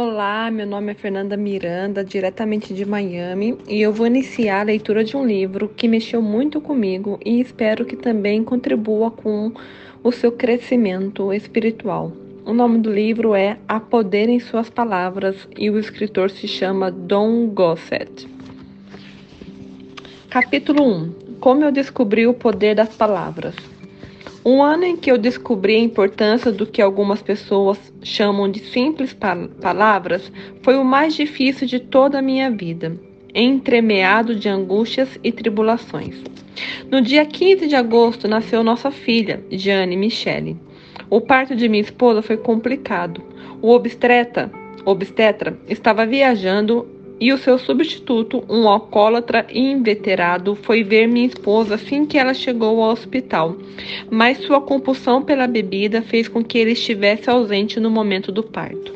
Olá, meu nome é Fernanda Miranda, diretamente de Miami, e eu vou iniciar a leitura de um livro que mexeu muito comigo e espero que também contribua com o seu crescimento espiritual. O nome do livro é A Poder em Suas Palavras e o escritor se chama Don Gossett. Capítulo 1 Como eu descobri o poder das palavras. Um ano em que eu descobri a importância do que algumas pessoas chamam de simples palavras foi o mais difícil de toda a minha vida, entremeado de angústias e tribulações. No dia 15 de agosto nasceu nossa filha, Jane Michele. O parto de minha esposa foi complicado. O obstetra, obstetra estava viajando e o seu substituto, um alcoólatra inveterado, foi ver minha esposa assim que ela chegou ao hospital, mas sua compulsão pela bebida fez com que ele estivesse ausente no momento do parto.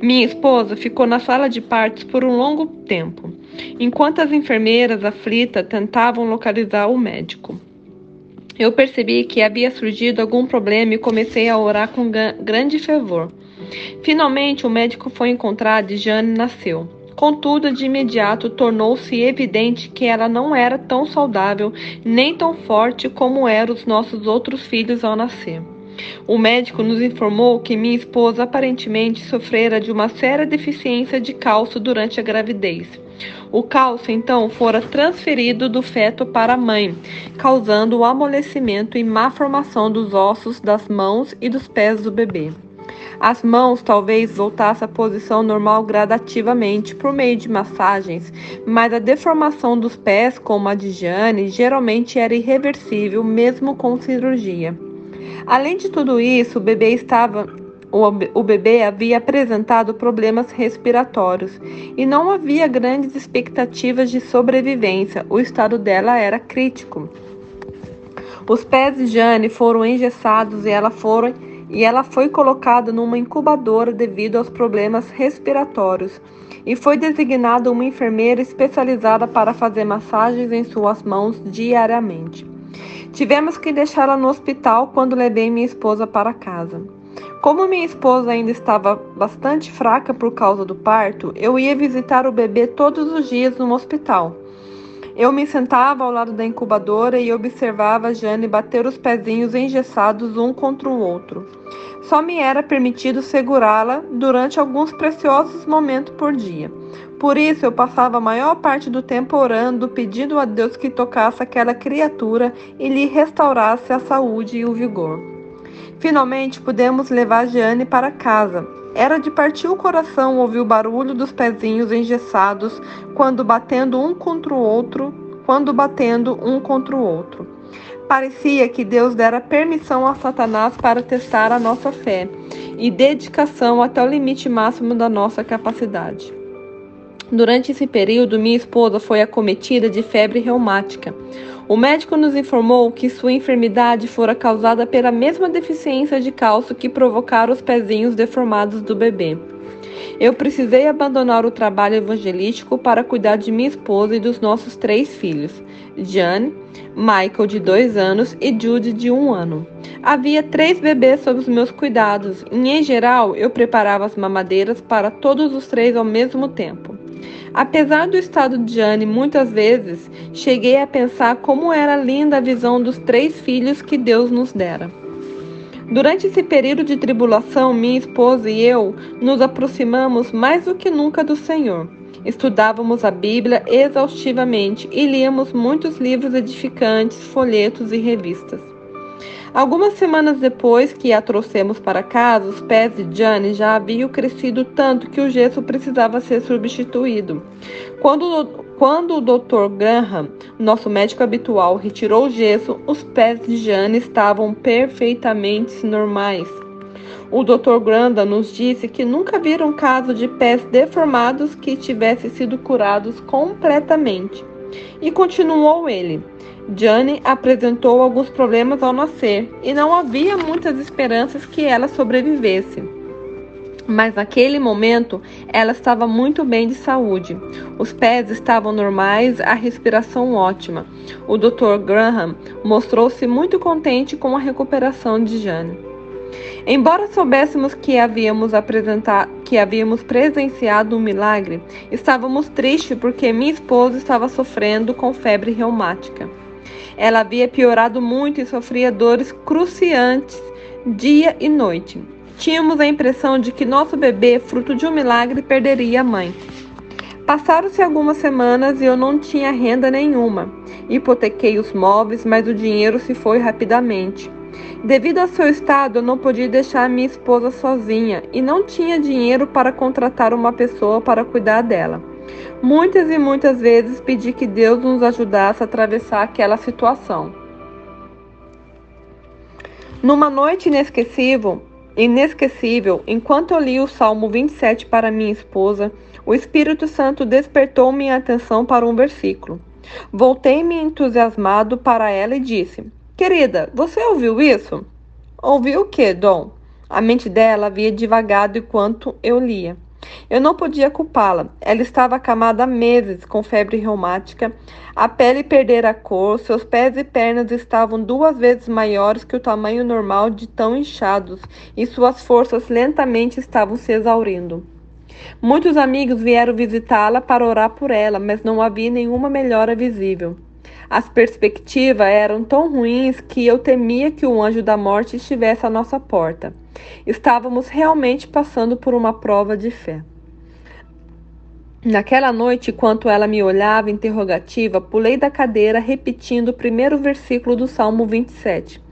Minha esposa ficou na sala de partos por um longo tempo, enquanto as enfermeiras aflitas tentavam localizar o médico. Eu percebi que havia surgido algum problema e comecei a orar com grande fervor. Finalmente, o médico foi encontrado e Jane nasceu. Contudo, de imediato tornou-se evidente que ela não era tão saudável nem tão forte como eram os nossos outros filhos ao nascer. O médico nos informou que minha esposa aparentemente sofrera de uma séria deficiência de cálcio durante a gravidez. O cálcio então fora transferido do feto para a mãe, causando o amolecimento e má formação dos ossos das mãos e dos pés do bebê. As mãos talvez voltassem à posição normal gradativamente por meio de massagens, mas a deformação dos pés, como a de Jane, geralmente era irreversível mesmo com cirurgia. Além de tudo isso, o bebê estava o bebê havia apresentado problemas respiratórios e não havia grandes expectativas de sobrevivência. O estado dela era crítico. Os pés de Jane foram engessados e ela foram e ela foi colocada numa incubadora devido aos problemas respiratórios e foi designada uma enfermeira especializada para fazer massagens em suas mãos diariamente. Tivemos que deixá-la no hospital quando levei minha esposa para casa. Como minha esposa ainda estava bastante fraca por causa do parto, eu ia visitar o bebê todos os dias no hospital. Eu me sentava ao lado da incubadora e observava Jane bater os pezinhos engessados um contra o outro. Só me era permitido segurá-la durante alguns preciosos momentos por dia. Por isso, eu passava a maior parte do tempo orando, pedindo a Deus que tocasse aquela criatura e lhe restaurasse a saúde e o vigor. Finalmente, pudemos levar Jane para casa era de partir o coração ouvir o barulho dos pezinhos engessados quando batendo um contra o outro, quando batendo um contra o outro. Parecia que Deus dera permissão a Satanás para testar a nossa fé e dedicação até o limite máximo da nossa capacidade. Durante esse período, minha esposa foi acometida de febre reumática. O médico nos informou que sua enfermidade fora causada pela mesma deficiência de cálcio que provocara os pezinhos deformados do bebê. Eu precisei abandonar o trabalho evangelístico para cuidar de minha esposa e dos nossos três filhos, Jane, Michael, de dois anos, e Judy, de um ano. Havia três bebês sob os meus cuidados e, em geral, eu preparava as mamadeiras para todos os três ao mesmo tempo. Apesar do estado de Jane, muitas vezes cheguei a pensar como era linda a visão dos três filhos que Deus nos dera. Durante esse período de tribulação, minha esposa e eu nos aproximamos mais do que nunca do Senhor. Estudávamos a Bíblia exaustivamente e líamos muitos livros edificantes, folhetos e revistas. Algumas semanas depois que a trouxemos para casa, os pés de Jane já haviam crescido tanto que o gesso precisava ser substituído. Quando, quando o Dr. Graham, nosso médico habitual, retirou o gesso, os pés de Jane estavam perfeitamente normais. O Dr. Granda nos disse que nunca viram caso de pés deformados que tivessem sido curados completamente. E continuou ele. Jane apresentou alguns problemas ao nascer e não havia muitas esperanças que ela sobrevivesse. Mas naquele momento ela estava muito bem de saúde. Os pés estavam normais, a respiração ótima. O Dr. Graham mostrou-se muito contente com a recuperação de Jane. Embora soubéssemos que havíamos apresentar que havíamos presenciado um milagre, estávamos tristes porque minha esposa estava sofrendo com febre reumática. Ela havia piorado muito e sofria dores cruciantes dia e noite. Tínhamos a impressão de que nosso bebê, fruto de um milagre, perderia a mãe. Passaram-se algumas semanas e eu não tinha renda nenhuma. Hipotequei os móveis, mas o dinheiro se foi rapidamente. Devido ao seu estado, eu não podia deixar minha esposa sozinha e não tinha dinheiro para contratar uma pessoa para cuidar dela. Muitas e muitas vezes pedi que Deus nos ajudasse a atravessar aquela situação. Numa noite inesquecível, inesquecível, enquanto eu li o Salmo 27 para minha esposa, o Espírito Santo despertou minha atenção para um versículo. Voltei-me entusiasmado para ela e disse: Querida, você ouviu isso? Ouviu o que, Dom? A mente dela havia divagado enquanto eu lia. Eu não podia culpá-la. Ela estava acamada há meses com febre reumática, a pele perdera a cor, seus pés e pernas estavam duas vezes maiores que o tamanho normal de tão inchados e suas forças lentamente estavam se exaurindo. Muitos amigos vieram visitá-la para orar por ela, mas não havia nenhuma melhora visível. As perspectivas eram tão ruins que eu temia que o anjo da morte estivesse à nossa porta. Estávamos realmente passando por uma prova de fé. Naquela noite, enquanto ela me olhava interrogativa, pulei da cadeira repetindo o primeiro versículo do Salmo 27.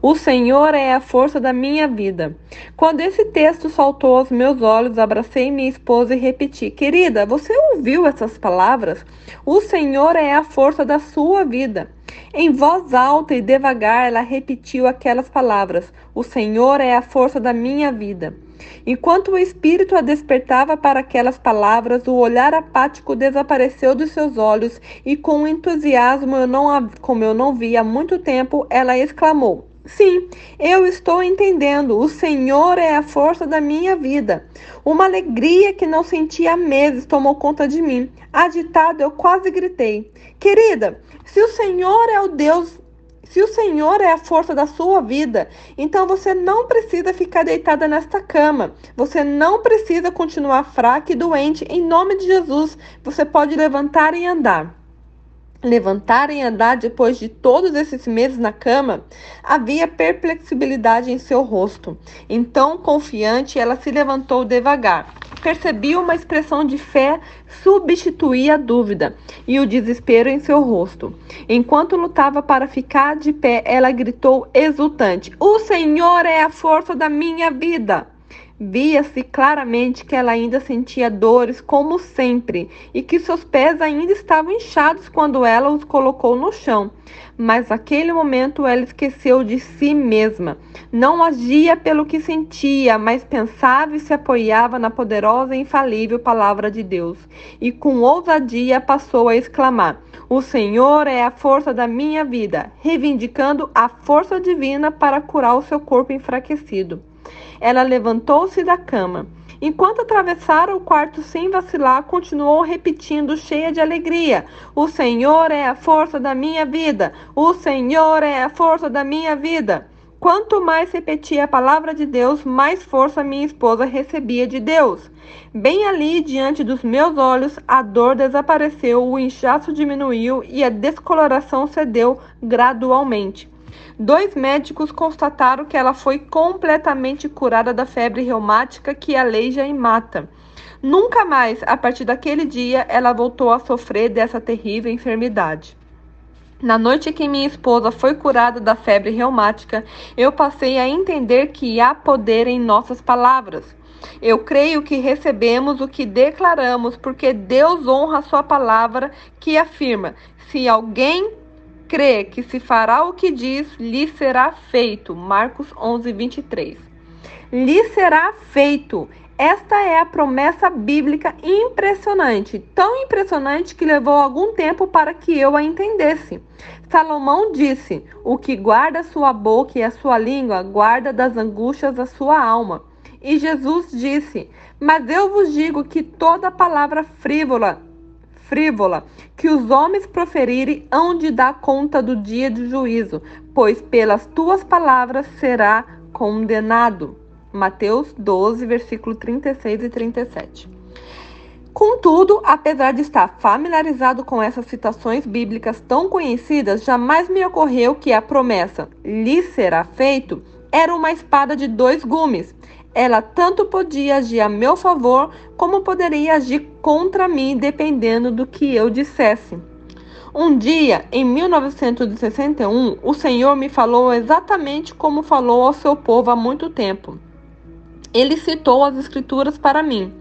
O Senhor é a força da minha vida. Quando esse texto saltou aos meus olhos, abracei minha esposa e repeti: Querida, você ouviu essas palavras? O Senhor é a força da sua vida. Em voz alta e devagar, ela repetiu aquelas palavras: O Senhor é a força da minha vida. Enquanto o espírito a despertava para aquelas palavras, o olhar apático desapareceu dos seus olhos e, com entusiasmo eu não, como eu não via há muito tempo, ela exclamou: Sim, eu estou entendendo. O Senhor é a força da minha vida. Uma alegria que não sentia há meses tomou conta de mim. Agitado, eu quase gritei: Querida, se o Senhor é o Deus, se o Senhor é a força da sua vida, então você não precisa ficar deitada nesta cama. Você não precisa continuar fraca e doente. Em nome de Jesus, você pode levantar e andar levantar e andar depois de todos esses meses na cama, havia perplexibilidade em seu rosto. Então, confiante, ela se levantou devagar. Percebi uma expressão de fé substituir a dúvida e o desespero em seu rosto. Enquanto lutava para ficar de pé, ela gritou exultante: O Senhor é a força da minha vida! Via-se claramente que ela ainda sentia dores como sempre e que seus pés ainda estavam inchados quando ela os colocou no chão. Mas naquele momento ela esqueceu de si mesma. Não agia pelo que sentia, mas pensava e se apoiava na poderosa e infalível palavra de Deus. E com ousadia passou a exclamar: O Senhor é a força da minha vida, reivindicando a força divina para curar o seu corpo enfraquecido. Ela levantou-se da cama. Enquanto atravessaram o quarto sem vacilar, continuou repetindo, cheia de alegria: O Senhor é a força da minha vida! O Senhor é a força da minha vida! Quanto mais repetia a palavra de Deus, mais força minha esposa recebia de Deus. Bem ali, diante dos meus olhos, a dor desapareceu, o inchaço diminuiu e a descoloração cedeu gradualmente. Dois médicos constataram que ela foi completamente curada da febre reumática que aleija e mata. Nunca mais, a partir daquele dia, ela voltou a sofrer dessa terrível enfermidade. Na noite que minha esposa foi curada da febre reumática, eu passei a entender que há poder em nossas palavras. Eu creio que recebemos o que declaramos, porque Deus honra a sua palavra que afirma: se alguém crê que se fará o que diz, lhe será feito. Marcos 11, 23. Lhe será feito. Esta é a promessa bíblica impressionante, tão impressionante que levou algum tempo para que eu a entendesse. Salomão disse: O que guarda sua boca e a sua língua, guarda das angústias a sua alma. E Jesus disse: Mas eu vos digo que toda palavra frívola frívola que os homens proferirem hão de dar conta do dia de juízo, pois pelas tuas palavras será condenado. Mateus 12, versículo 36 e 37. Contudo, apesar de estar familiarizado com essas citações bíblicas tão conhecidas, jamais me ocorreu que a promessa lhe será feito era uma espada de dois gumes. Ela tanto podia agir a meu favor, como poderia agir contra mim, dependendo do que eu dissesse. Um dia, em 1961, o Senhor me falou exatamente como falou ao seu povo há muito tempo. Ele citou as Escrituras para mim.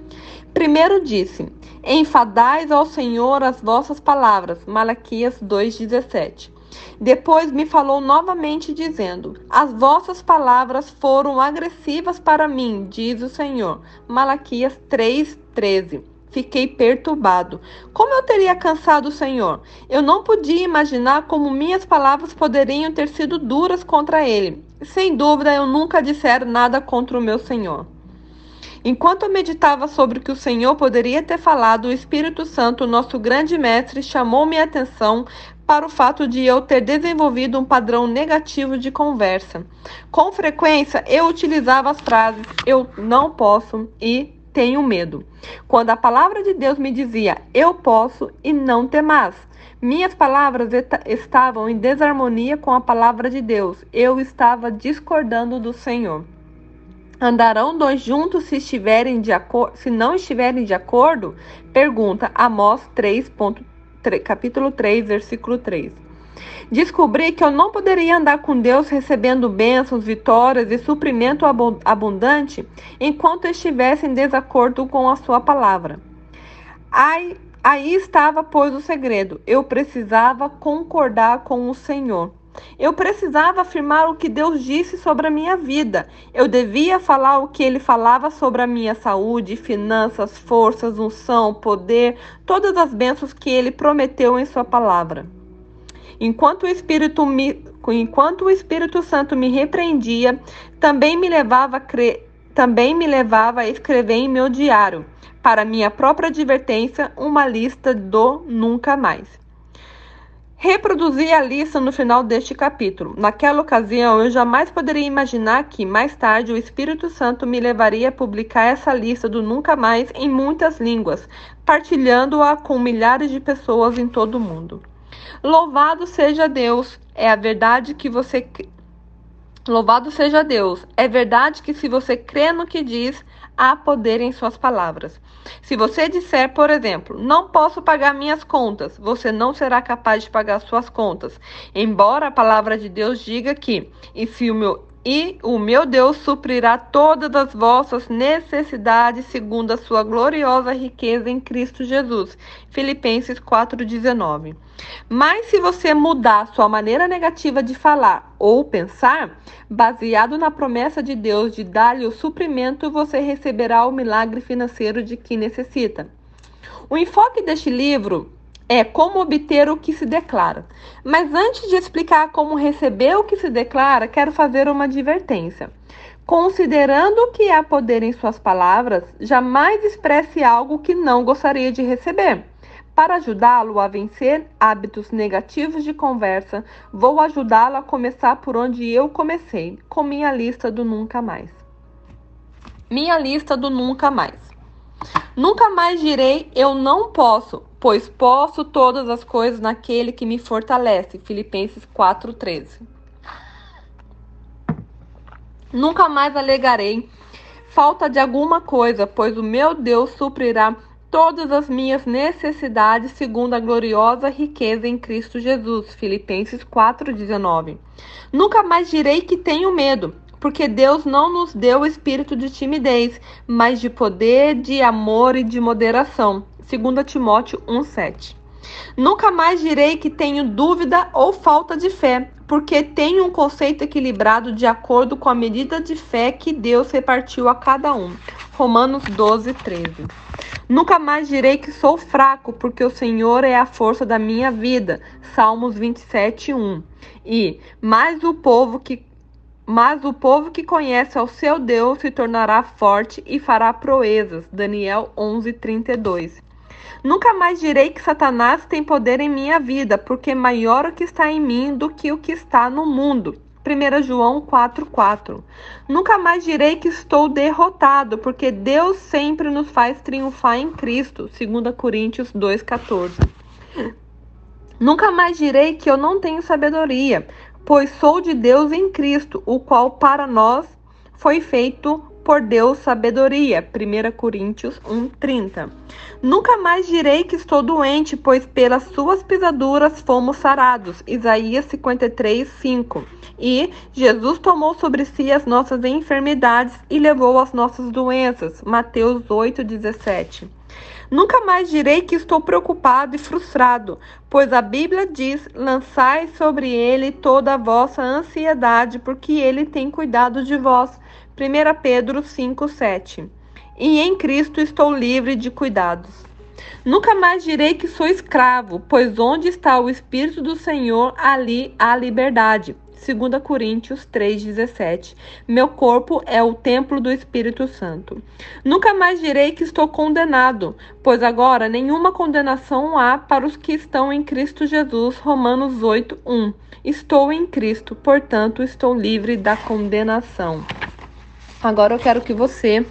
Primeiro disse: Enfadais ao Senhor as vossas palavras. Malaquias 2:17. Depois me falou novamente dizendo: As vossas palavras foram agressivas para mim, diz o Senhor. Malaquias 3:13. Fiquei perturbado. Como eu teria cansado o Senhor? Eu não podia imaginar como minhas palavras poderiam ter sido duras contra ele. Sem dúvida, eu nunca dissera nada contra o meu Senhor. Enquanto eu meditava sobre o que o Senhor poderia ter falado, o Espírito Santo, nosso grande mestre, chamou minha atenção para o fato de eu ter desenvolvido um padrão negativo de conversa. Com frequência, eu utilizava as frases eu não posso e tenho medo. Quando a palavra de Deus me dizia eu posso e não temas. Minhas palavras estavam em desarmonia com a palavra de Deus. Eu estava discordando do Senhor. Andarão dois juntos se estiverem de se não estiverem de acordo? Pergunta Amós 3, capítulo 3, versículo 3. Descobri que eu não poderia andar com Deus recebendo bênçãos, vitórias e suprimento abundante enquanto estivesse em desacordo com a sua palavra. Aí, aí estava, pois, o segredo. Eu precisava concordar com o Senhor. Eu precisava afirmar o que Deus disse sobre a minha vida. Eu devia falar o que ele falava sobre a minha saúde, finanças, forças, unção, poder, todas as bênçãos que ele prometeu em sua palavra. Enquanto o Espírito me, enquanto o Espírito Santo me repreendia, também me levava a também me levava a escrever em meu diário, para minha própria advertência, uma lista do nunca mais. Reproduzi a lista no final deste capítulo. Naquela ocasião, eu jamais poderia imaginar que, mais tarde, o Espírito Santo me levaria a publicar essa lista do nunca mais em muitas línguas, partilhando-a com milhares de pessoas em todo o mundo. Louvado seja Deus! É a verdade que você. Louvado seja Deus! É verdade que, se você crê no que diz, há poder em suas palavras. Se você disser, por exemplo, não posso pagar minhas contas, você não será capaz de pagar suas contas. Embora a palavra de Deus diga que, e se o meu e o meu Deus suprirá todas as vossas necessidades segundo a sua gloriosa riqueza em Cristo Jesus. Filipenses 4:19. Mas se você mudar sua maneira negativa de falar ou pensar, baseado na promessa de Deus de dar-lhe o suprimento, você receberá o milagre financeiro de que necessita. O enfoque deste livro é como obter o que se declara. Mas antes de explicar como receber o que se declara, quero fazer uma advertência. Considerando que há poder em suas palavras, jamais expresse algo que não gostaria de receber. Para ajudá-lo a vencer hábitos negativos de conversa, vou ajudá-lo a começar por onde eu comecei, com minha lista do nunca mais. Minha lista do nunca mais. Nunca mais direi eu não posso, pois posso todas as coisas naquele que me fortalece. Filipenses 4:13. Nunca mais alegarei falta de alguma coisa, pois o meu Deus suprirá todas as minhas necessidades segundo a gloriosa riqueza em Cristo Jesus. Filipenses 4:19. Nunca mais direi que tenho medo, porque Deus não nos deu o espírito de timidez, mas de poder, de amor e de moderação. 2 Timóteo 1:7. Nunca mais direi que tenho dúvida ou falta de fé, porque tenho um conceito equilibrado de acordo com a medida de fé que Deus repartiu a cada um. Romanos 12, 13. Nunca mais direi que sou fraco, porque o Senhor é a força da minha vida. Salmos 27, 1. E, mais o povo que mas o povo que conhece ao seu Deus se tornará forte e fará proezas. Daniel 11:32. Nunca mais direi que Satanás tem poder em minha vida, porque maior o que está em mim do que o que está no mundo. 1 João 4,4. Nunca mais direi que estou derrotado, porque Deus sempre nos faz triunfar em Cristo. 2 Coríntios 2,14. Nunca mais direi que eu não tenho sabedoria, pois sou de Deus em Cristo, o qual para nós foi feito por Deus sabedoria. 1 Coríntios 1:30. Nunca mais direi que estou doente, pois pelas suas pisaduras fomos sarados. Isaías 53:5. E Jesus tomou sobre si as nossas enfermidades e levou as nossas doenças. Mateus 8:17. Nunca mais direi que estou preocupado e frustrado, pois a Bíblia diz: lançai sobre ele toda a vossa ansiedade, porque ele tem cuidado de vós. 1 Pedro 5,7 E em Cristo estou livre de cuidados. Nunca mais direi que sou escravo, pois onde está o Espírito do Senhor, ali há liberdade. 2 Coríntios 3,17. Meu corpo é o templo do Espírito Santo. Nunca mais direi que estou condenado, pois agora nenhuma condenação há para os que estão em Cristo Jesus. Romanos 8:1. Estou em Cristo, portanto, estou livre da condenação. Agora eu quero que você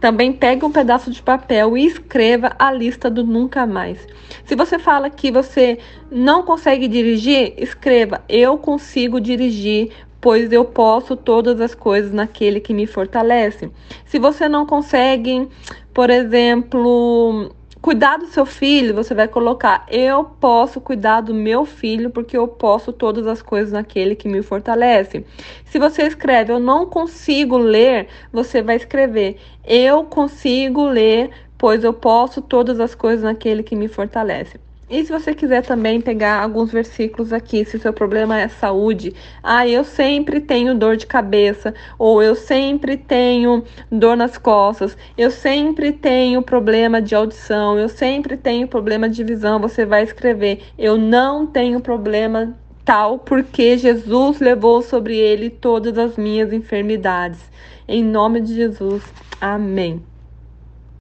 também pegue um pedaço de papel e escreva a lista do nunca mais. Se você fala que você não consegue dirigir, escreva: Eu consigo dirigir, pois eu posso todas as coisas naquele que me fortalece. Se você não consegue, por exemplo, cuidar do seu filho, você vai colocar: Eu posso cuidar do meu filho porque eu posso todas as coisas naquele que me fortalece. Se você escreve: Eu não consigo ler, você vai escrever: Eu consigo ler, pois eu posso todas as coisas naquele que me fortalece. E se você quiser também pegar alguns versículos aqui, se o seu problema é saúde, ah, eu sempre tenho dor de cabeça, ou eu sempre tenho dor nas costas, eu sempre tenho problema de audição, eu sempre tenho problema de visão, você vai escrever, eu não tenho problema tal, porque Jesus levou sobre ele todas as minhas enfermidades. Em nome de Jesus, amém.